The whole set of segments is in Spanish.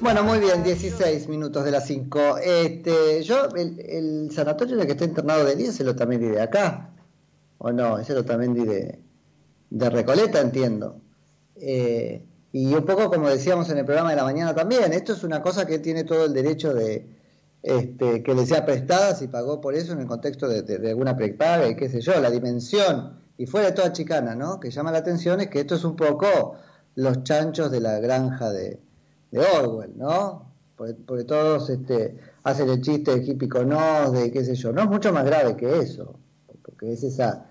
Bueno, muy bien, 16 minutos de las 5. Este, yo, el, sanatorio en el que está internado de día se lo también de acá. ¿O no? Ese lo también de, de Recoleta, entiendo. Eh, y un poco como decíamos en el programa de la mañana también, esto es una cosa que tiene todo el derecho de este, que le sea prestada si pagó por eso en el contexto de, alguna prepaga y qué sé yo, la dimensión, y fuera de toda chicana, ¿no? Que llama la atención es que esto es un poco los chanchos de la granja de, Orwell, ¿no? Porque, todos este, hacen el chiste de hippie con de qué sé yo, no es mucho más grave que eso, porque es esa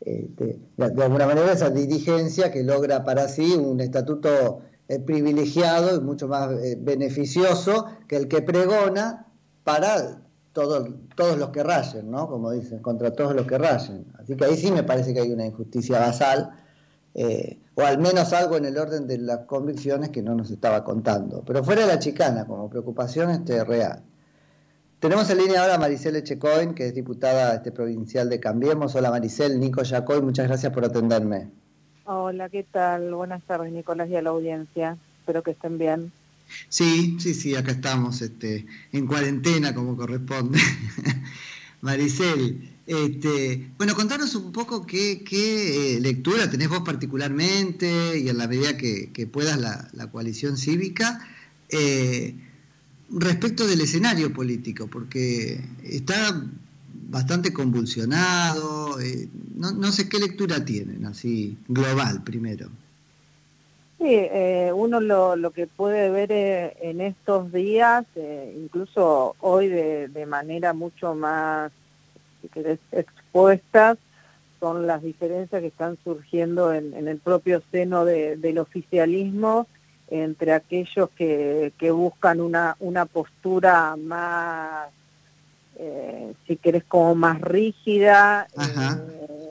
este, de, alguna manera esa dirigencia que logra para sí un estatuto eh, privilegiado y mucho más eh, beneficioso que el que pregona para todos, todos los que rayen, ¿no? Como dicen, contra todos los que rayen. Así que ahí sí me parece que hay una injusticia basal, eh, o al menos algo en el orden de las convicciones que no nos estaba contando. Pero fuera de la chicana, como preocupación este, real. Tenemos en línea ahora a Maricel Echecoin, que es diputada este, provincial de Cambiemos. Hola Maricel, Nico Yacoy, muchas gracias por atenderme. Hola, ¿qué tal? Buenas tardes, Nicolás, y a la audiencia. Espero que estén bien. Sí, sí, sí, acá estamos este, en cuarentena como corresponde. Maricel, este, bueno, contanos un poco qué, eh, lectura tenés vos particularmente y en la medida que, puedas la, coalición cívica. Eh, respecto del escenario político, porque está bastante convulsionado, eh, no, sé qué lectura tienen, así global primero. Sí, eh, uno lo, que puede ver en estos días, incluso hoy de, manera mucho más si querés, expuesta, son las diferencias que están surgiendo en, el propio seno del oficialismo entre aquellos que, que buscan una, una postura más, eh, si querés, como más rígida, eh,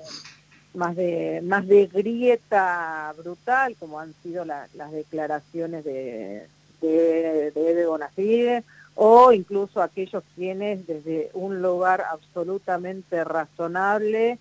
más, de, más de grieta brutal, como han sido las declaraciones de, de, de Ede Bonafide, o incluso aquellos quienes desde un lugar absolutamente razonable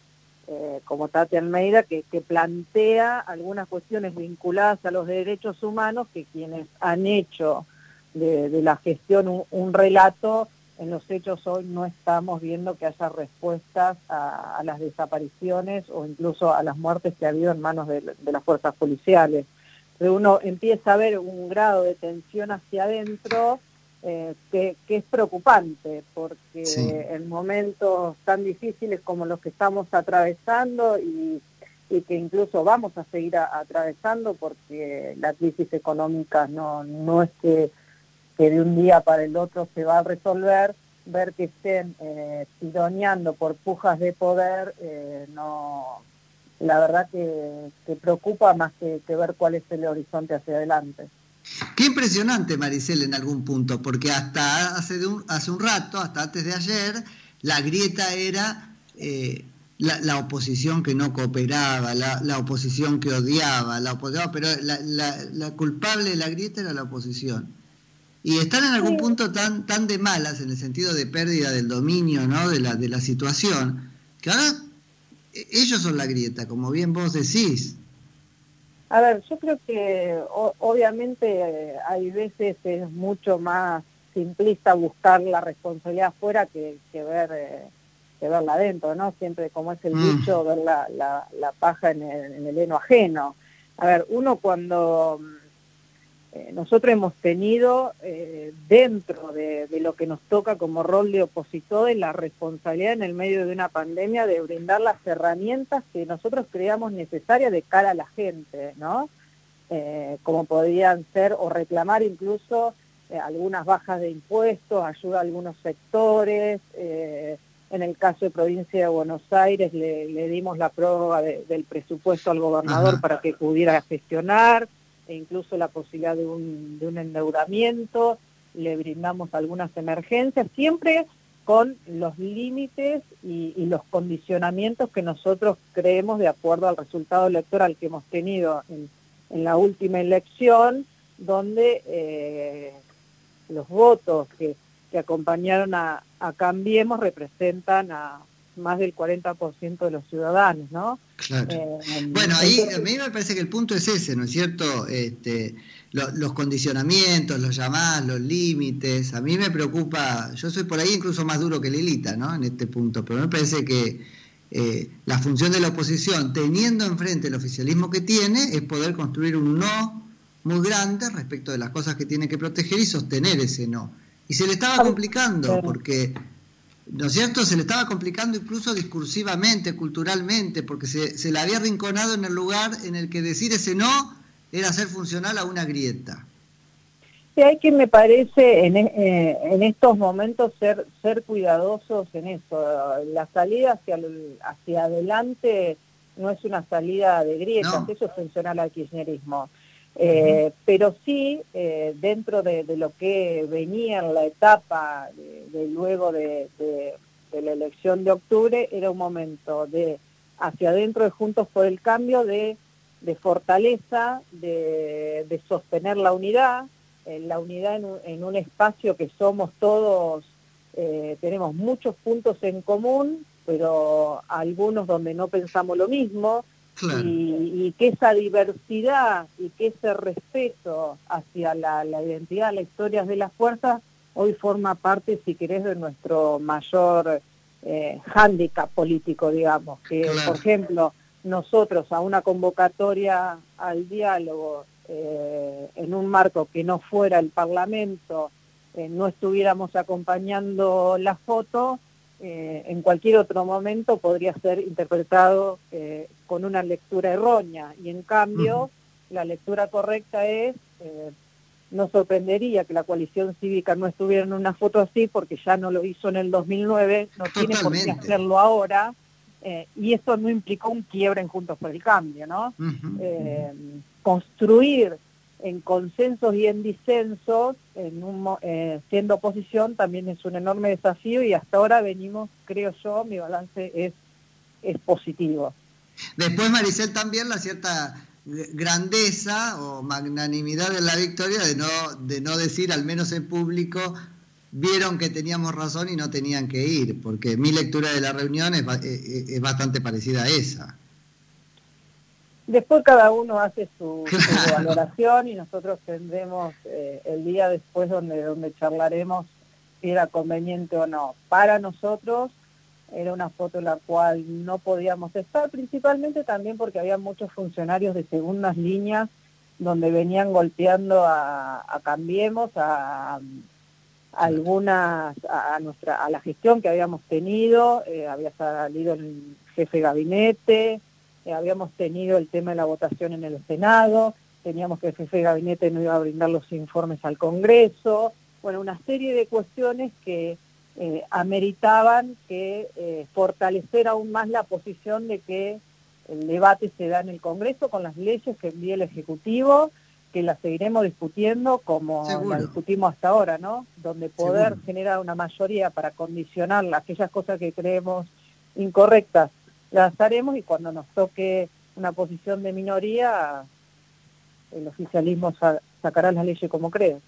eh, como Tati Almeida, que, plantea algunas cuestiones vinculadas a los derechos humanos que quienes han hecho de, la gestión un, relato, en los hechos hoy no estamos viendo que haya respuestas a, las desapariciones o incluso a las muertes que ha habido en manos de, las fuerzas policiales. Pero uno empieza a ver un grado de tensión hacia adentro eh, que, es preocupante porque en momentos tan difíciles como los que estamos atravesando y, que incluso vamos a seguir atravesando porque la crisis económica no, no es que, de un día para el otro se va a resolver, ver que estén eh, tironeando por pujas de poder, eh, no la verdad que, preocupa más que ver cuál es el horizonte hacia adelante. Qué impresionante, Maricel, en algún punto, porque hasta hace, un, hace un rato, hasta antes de ayer, la grieta era eh, la, oposición que no cooperaba, la, oposición que odiaba, la pero la, culpable de la grieta era la oposición. Y están en algún punto tan, tan de malas, en el sentido de pérdida del dominio ¿no? de, la, de la situación, que ahora eh, ellos son la grieta, como bien vos decís. A ver, yo creo que obviamente hay veces es mucho más simplista buscar la responsabilidad afuera que, ver eh, que verla adentro, ¿no? Siempre como es el mm. dicho, ver la, la, paja en el, en el heno ajeno. A ver, uno cuando eh, nosotros hemos tenido eh, dentro de, lo que nos toca como rol de opositores la responsabilidad en el medio de una pandemia de brindar las herramientas que nosotros creamos necesarias de cara a la gente, ¿no? Eh, como podrían ser o reclamar incluso algunas bajas de impuestos, ayuda a algunos sectores. en el caso de provincia de Buenos Aires le, dimos la prueba del presupuesto al gobernador para que pudiera gestionar e incluso la posibilidad de un, de un endeudamiento, le brindamos algunas emergencias, siempre con los límites y, los condicionamientos que nosotros creemos de acuerdo al resultado electoral que hemos tenido en, la última elección, donde eh, los votos que, que acompañaron a, a Cambiemos representan a, más del 40% de los ciudadanos, ¿no? Claro. Eh, bueno, ahí a mí me parece que el punto es ese, ¿no es cierto? Este, los condicionamientos, los llamados, los límites. A mí me preocupa, yo soy por ahí incluso más duro que Lilita, ¿no? En este punto, pero me parece que eh, la función de la oposición, teniendo enfrente el oficialismo que tiene, es poder construir un no muy grande respecto de las cosas que tiene que proteger y sostener ese no. Y se le estaba complicando, porque, ¿no es cierto? Se le estaba complicando incluso discursivamente, culturalmente, porque se, se le había arrinconado en el lugar en el que decir ese no era hacer funcional a una grieta. Sí, hay que, me parece, en, eh, en estos momentos ser, ser cuidadosos en eso. La salida hacia, hacia adelante no es una salida de grietas, eso es funcional al kirchnerismo. Eh, pero sí, eh, dentro de, lo que venía en la etapa de, luego de, la elección de octubre, era un momento de hacia adentro de Juntos por el Cambio de fortaleza, de, sostener la unidad, eh, la unidad en un, espacio que somos todos, tenemos muchos puntos en común, pero algunos donde no pensamos lo mismo, y, que esa diversidad y que ese respeto hacia la, identidad, las historias de las fuerzas, hoy forma parte, si querés, de nuestro mayor eh, hándicap político, digamos, que, por ejemplo, nosotros a una convocatoria al diálogo eh, en un marco que no fuera el Parlamento, eh, no estuviéramos acompañando la foto, eh, en cualquier otro momento podría ser interpretado con una lectura errónea. Y en cambio, la lectura correcta es, no sorprendería que la coalición cívica no estuviera en una foto así, porque ya no lo hizo en el 2009, no tiene por qué hacerlo ahora eh, y eso no implicó un quiebre en Juntos por el Cambio, ¿no? Eh, construir en consensos y en disensos, en un, eh, siendo oposición, también es un enorme desafío y hasta ahora venimos, creo yo, mi balance es, es positivo. Después, Maricel, también la cierta grandeza o magnanimidad de la victoria de no, de no decir, al menos en público, vieron que teníamos razón y no tenían que ir, porque mi lectura de la reunión es, eh, eh, bastante parecida a esa. Después cada uno hace su, valoración y nosotros tendremos eh, el día después donde, donde charlaremos si era conveniente o no. Para nosotros era una foto en la cual no podíamos estar, principalmente también porque había muchos funcionarios de segundas líneas donde venían golpeando a, a Cambiemos, a, algunas a, nuestra a la gestión que habíamos tenido, eh, había salido el jefe gabinete, eh, habíamos tenido el tema de la votación en el Senado, teníamos que el jefe de gabinete no iba a brindar los informes al Congreso, bueno, una serie de cuestiones que eh, ameritaban que fortalecer aún más la posición de que el debate se da en el Congreso con las leyes que envía el Ejecutivo que la seguiremos discutiendo como la discutimos hasta ahora, ¿no? Donde poder generar una mayoría para condicionar aquellas cosas que creemos incorrectas, las haremos y cuando nos toque una posición de minoría, el oficialismo sacará las leyes como cree.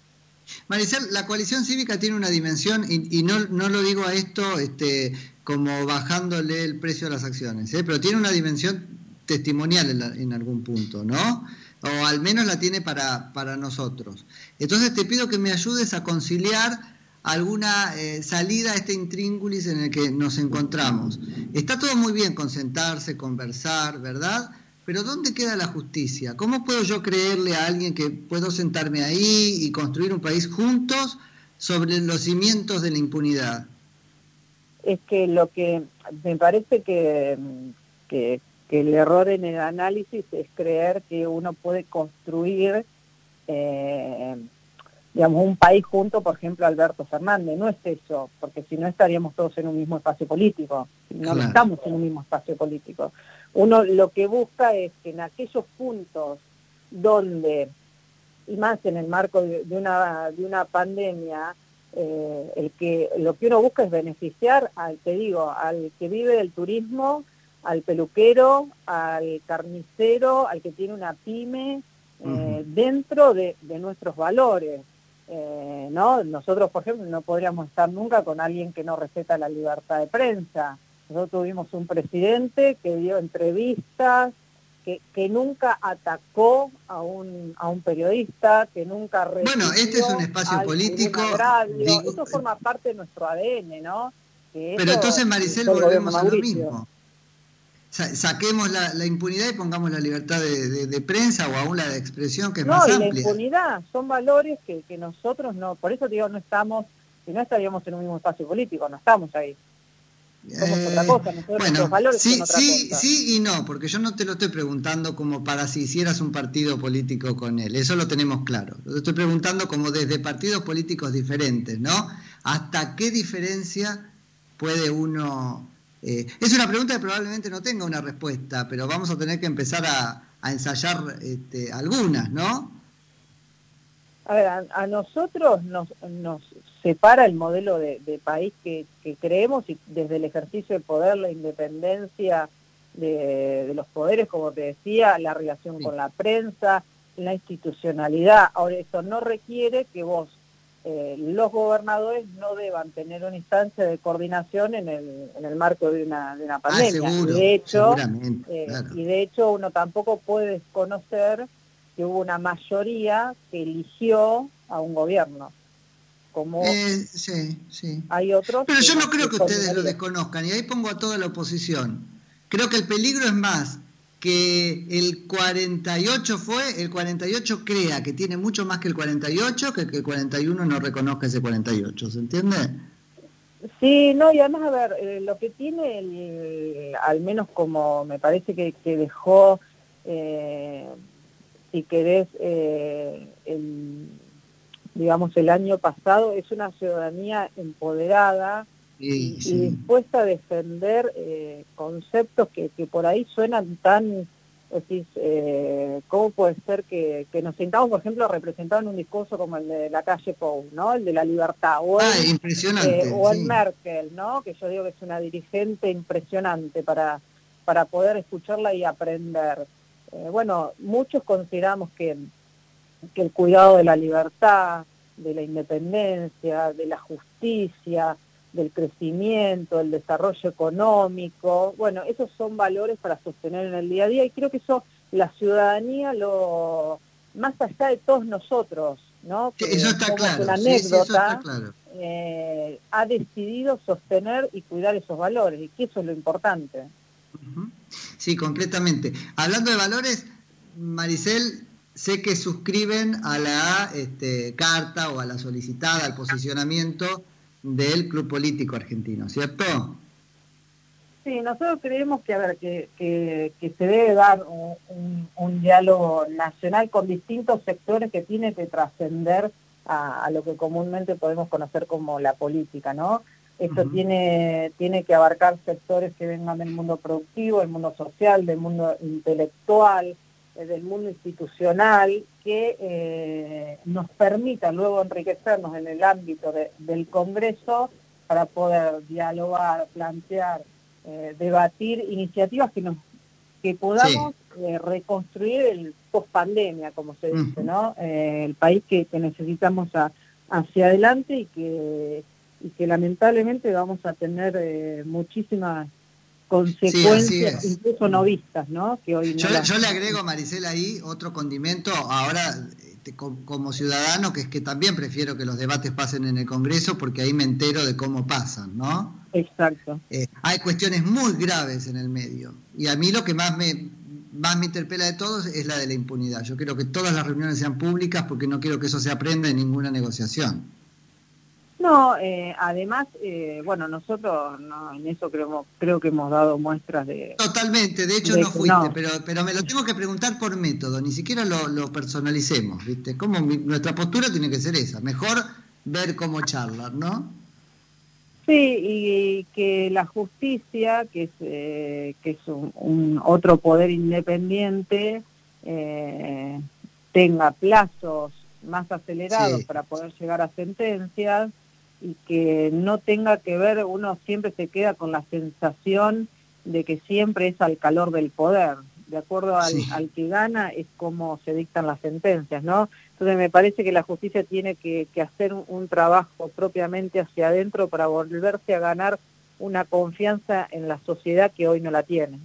Maricel, la coalición cívica tiene una dimensión, y, no, no, lo digo a esto este, como bajándole el precio a las acciones, ¿eh? pero tiene una dimensión testimonial en, en algún punto, ¿no? o al menos la tiene para, para nosotros. Entonces te pido que me ayudes a conciliar alguna eh, salida a este intríngulis en el que nos encontramos. Está todo muy bien con sentarse, conversar, ¿verdad? Pero ¿dónde queda la justicia? ¿Cómo puedo yo creerle a alguien que puedo sentarme ahí y construir un país juntos sobre los cimientos de la impunidad? Es que lo que me parece que, que que el error en el análisis es creer que uno puede construir, eh, digamos, un país junto, por ejemplo, Alberto Fernández. No es eso, porque si no estaríamos todos en un mismo espacio político. No estamos en un mismo espacio político. Uno lo que busca es que en aquellos puntos donde, y más en el marco de, una, de una pandemia, eh, el que, lo que uno busca es beneficiar, al, te digo, al que vive del turismo, al peluquero, al carnicero, al que tiene una pyme, eh, dentro de, nuestros valores. Eh, ¿no? Nosotros, por ejemplo, no podríamos estar nunca con alguien que no respeta la libertad de prensa. Nosotros tuvimos un presidente que dio entrevistas que, que, nunca atacó a un, a un periodista, que nunca Bueno, este es un espacio político. Eso forma parte de nuestro ADN, ¿no? pero entonces, Maricel, volvemos a lo mismo. Saquemos la, impunidad y pongamos la libertad de, prensa o aún la de expresión, que es más amplia. No, la impunidad son valores que, que nosotros no, por eso digo, no estamos, si no estaríamos en un mismo espacio político, no estamos ahí. Eh, bueno, sí, sí, sí y no, porque yo no te lo estoy preguntando como para si hicieras un partido político con él, eso lo tenemos claro. Lo estoy preguntando como desde partidos políticos diferentes, ¿no? ¿Hasta qué diferencia puede uno... Eh, es una pregunta que probablemente no tenga una respuesta, pero vamos a tener que empezar a, ensayar este, algunas, ¿no? A ver, a, nosotros nos, nos separa el modelo de, país que, creemos y desde el ejercicio del poder, la independencia de, los poderes, como te decía, la relación con la prensa, la institucionalidad. Ahora, eso no requiere que vos, eh, los gobernadores, no deban tener una instancia de coordinación en el, en el marco de una, de una ah, pandemia. y, de hecho, eh, y de hecho, uno tampoco puede desconocer que hubo una mayoría que eligió a un gobierno como eh, sí, sí. hay otros. Pero yo no creo que ustedes lo desconozcan, y ahí pongo a toda la oposición. Creo que el peligro es más que el 48 fue, el 48 crea que tiene mucho más que el 48, que, que el 41 no reconozca ese 48, ¿se entiende? Sí, no, y además, a ver, eh, lo que tiene, el, al menos como me parece que, que dejó, eh, si querés, eh, el digamos, el año pasado, es una ciudadanía empoderada y, dispuesta a defender eh, conceptos que, que, por ahí suenan tan, decís, eh, ¿cómo puede ser que, que, nos sintamos, por ejemplo, representados en un discurso como el de la calle Pou, ¿no? El de la libertad, o ah, impresionante, eh, o Merkel, ¿no? Que yo digo que es una dirigente impresionante para, para poder escucharla y aprender. bueno, muchos consideramos que que el cuidado de la libertad, de la independencia, de la justicia, del crecimiento, del desarrollo económico, bueno, esos son valores para sostener en el día a día y creo que eso la ciudadanía lo más allá de todos nosotros, ¿no? eso está claro. Una anécdota, eh, ha decidido sostener y cuidar esos valores y que eso es lo importante. Sí, completamente. Hablando de valores, Maricel, sé que suscriben a la este, carta o a la solicitada, al posicionamiento del Club Político Argentino, ¿cierto? Sí, nosotros creemos que, a ver, que, que, se debe dar un, diálogo nacional con distintos sectores que tiene que trascender a, lo que comúnmente podemos conocer como la política, ¿no? Esto tiene, tiene que abarcar sectores que vengan del mundo productivo, del mundo social, del mundo intelectual, del mundo institucional que eh, nos permita luego enriquecernos en el ámbito del Congreso para poder dialogar, plantear, eh, debatir iniciativas que nos que podamos reconstruir el post pandemia, como se dice, ¿no? el país que, necesitamos hacia adelante y que, y que lamentablemente vamos a tener muchísimas consecuencias incluso no vistas, ¿no? Que hoy yo, le agrego, Maricela, ahí otro condimento, ahora este, como ciudadano, que es que también prefiero que los debates pasen en el Congreso porque ahí me entero de cómo pasan, ¿no? Exacto. Eh, hay cuestiones muy graves en el medio y a mí lo que más me, más me interpela de todos es la de la impunidad. Yo quiero que todas las reuniones sean públicas porque no quiero que eso se aprenda en ninguna negociación. No, eh, además, eh, bueno, nosotros en eso creo, creo que hemos dado muestras de... Totalmente, de hecho no fuiste, Pero, pero me lo tengo que preguntar por método, ni siquiera lo, personalicemos, ¿viste? Como nuestra postura tiene que ser esa, mejor ver cómo charlar, ¿no? Sí, y que la justicia, que es, eh, que es un, otro poder independiente, tenga plazos más acelerados para poder llegar a sentencias, y que no tenga que ver, uno siempre se queda con la sensación de que siempre es al calor del poder. De acuerdo al, que gana es como se dictan las sentencias, ¿no? Entonces me parece que la justicia tiene que, hacer un, trabajo propiamente hacia adentro para volverse a ganar una confianza en la sociedad que hoy no la tiene.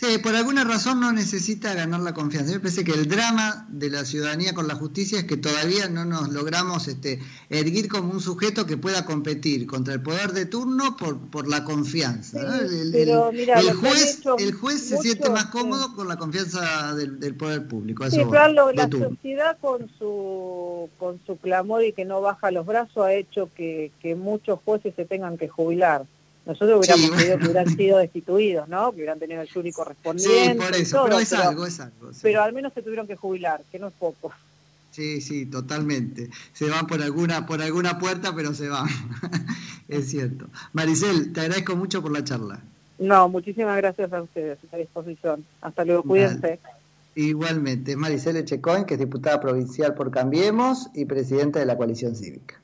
Sí, por alguna razón no necesita ganar la confianza. Me parece que el drama de la ciudadanía con la justicia es que todavía no nos logramos este, erguir como un sujeto que pueda competir contra el poder de turno por, por la confianza. el, pero, mira, el, juez, el juez se siente más cómodo con la confianza del, poder público. sí, pero la sociedad con su, con su clamor y que no baja los brazos ha hecho que, que muchos jueces se tengan que jubilar. Nosotros hubiéramos pedido que hubieran sido destituidos, ¿no? Que hubieran tenido el jury correspondiente. Sí, por eso, pero es algo, es algo. Pero al menos se tuvieron que jubilar, que no es poco. Sí, sí, totalmente. Se van por alguna, por alguna puerta, pero se van. es cierto. Maricel, te agradezco mucho por la charla. No, muchísimas gracias a ustedes, a disposición. Hasta luego, cuídense. Igualmente, Maricel Echecoin, que es diputada provincial por Cambiemos y presidenta de la coalición cívica.